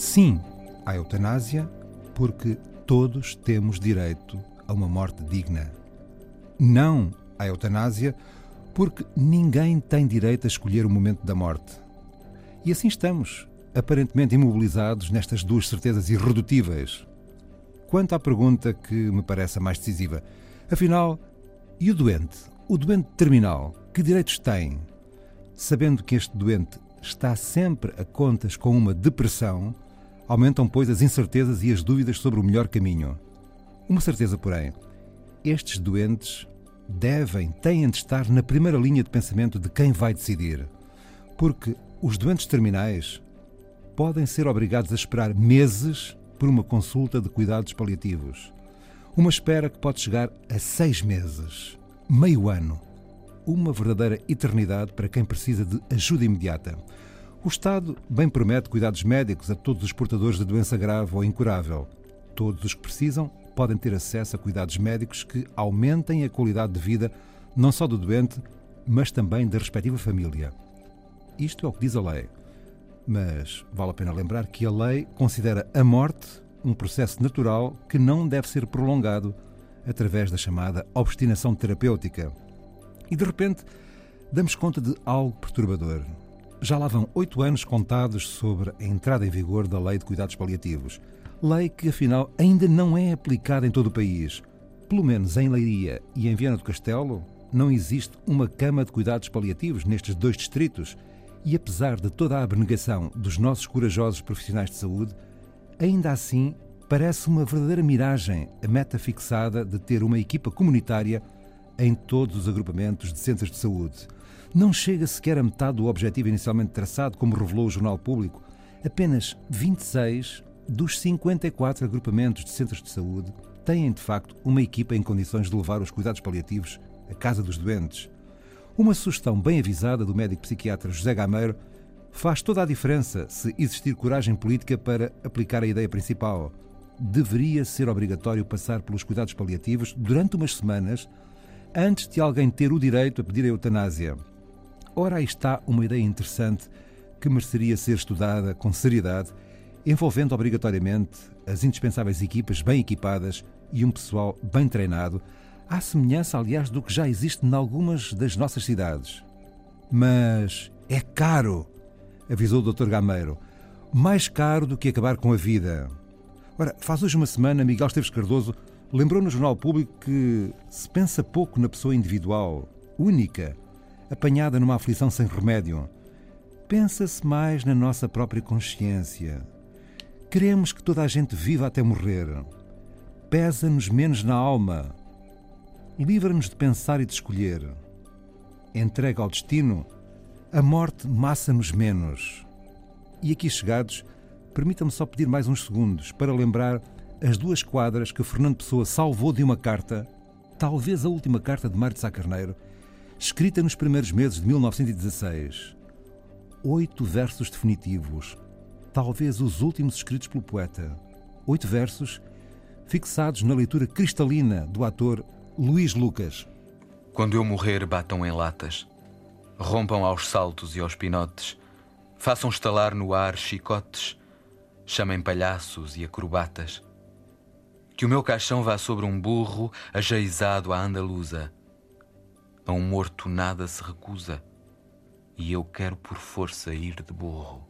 Sim à eutanásia, porque todos temos direito a uma morte digna. Não à eutanásia, porque ninguém tem direito a escolher o momento da morte. E assim estamos, aparentemente imobilizados nestas duas certezas irredutíveis. Quanto à pergunta que me parece a mais decisiva, afinal, e o doente, o doente terminal, que direitos tem? Sabendo que este doente está sempre a contas com uma depressão, aumentam, pois, as incertezas e as dúvidas sobre o melhor caminho. Uma certeza, porém, estes doentes devem, têm de estar na primeira linha de pensamento de quem vai decidir. Porque os doentes terminais podem ser obrigados a esperar meses por uma consulta de cuidados paliativos. Uma espera que pode chegar a seis meses, meio ano. Uma verdadeira eternidade para quem precisa de ajuda imediata. O Estado bem promete cuidados médicos a todos os portadores de doença grave ou incurável. Todos os que precisam podem ter acesso a cuidados médicos que aumentem a qualidade de vida não só do doente, mas também da respectiva família. Isto é o que diz a lei. Mas vale a pena lembrar que a lei considera a morte um processo natural que não deve ser prolongado através da chamada obstinação terapêutica. E de repente damos conta de algo perturbador. Já lá vão oito anos contados sobre a entrada em vigor da Lei de Cuidados Paliativos. Lei que, afinal, ainda não é aplicada em todo o país. Pelo menos em Leiria e em Viana do Castelo, não existe uma cama de cuidados paliativos nestes dois distritos. E apesar de toda a abnegação dos nossos corajosos profissionais de saúde, ainda assim parece uma verdadeira miragem a meta fixada de ter uma equipa comunitária em todos os agrupamentos de centros de saúde não chega sequer a metade do objetivo inicialmente traçado, como revelou o Jornal Público. Apenas 26 dos 54 agrupamentos de centros de saúde têm, de facto, uma equipa em condições de levar os cuidados paliativos à casa dos doentes. Uma sugestão bem avisada do médico psiquiatra José Gameiro faz toda a diferença se existir coragem política para aplicar a ideia principal. Deveria ser obrigatório passar pelos cuidados paliativos durante umas semanas antes de alguém ter o direito a pedir a eutanásia. Ora, aí está uma ideia interessante que mereceria ser estudada com seriedade, envolvendo obrigatoriamente as indispensáveis equipas bem equipadas e um pessoal bem treinado, à semelhança, aliás, do que já existe em algumas das nossas cidades. Mas é caro, avisou o Dr. Gameiro. Mais caro do que acabar com a vida. Ora, faz hoje uma semana, Miguel Esteves Cardoso lembrou no Jornal Público que se pensa pouco na pessoa individual, única, apanhada numa aflição sem remédio. Pensa-se mais na nossa própria consciência. Queremos que toda a gente viva até morrer. Pesa-nos menos na alma. Livra-nos de pensar e de escolher. Entrega ao destino, a morte massa-nos menos. E aqui chegados, permita-me só pedir mais uns segundos para lembrar as duas quadras que Fernando Pessoa salvou de uma carta, talvez a última carta de Mário de Sá Carneiro, escrita nos primeiros meses de 1916. Oito versos definitivos, talvez os últimos escritos pelo poeta. Oito versos fixados na leitura cristalina do ator Luís Lucas. Quando eu morrer, batam em latas, rompam aos saltos e aos pinotes, façam estalar no ar chicotes, chamem palhaços e acrobatas. Que o meu caixão vá sobre um burro ajaizado à andaluza a um morto nada se recusa, e eu quero por força ir de burro.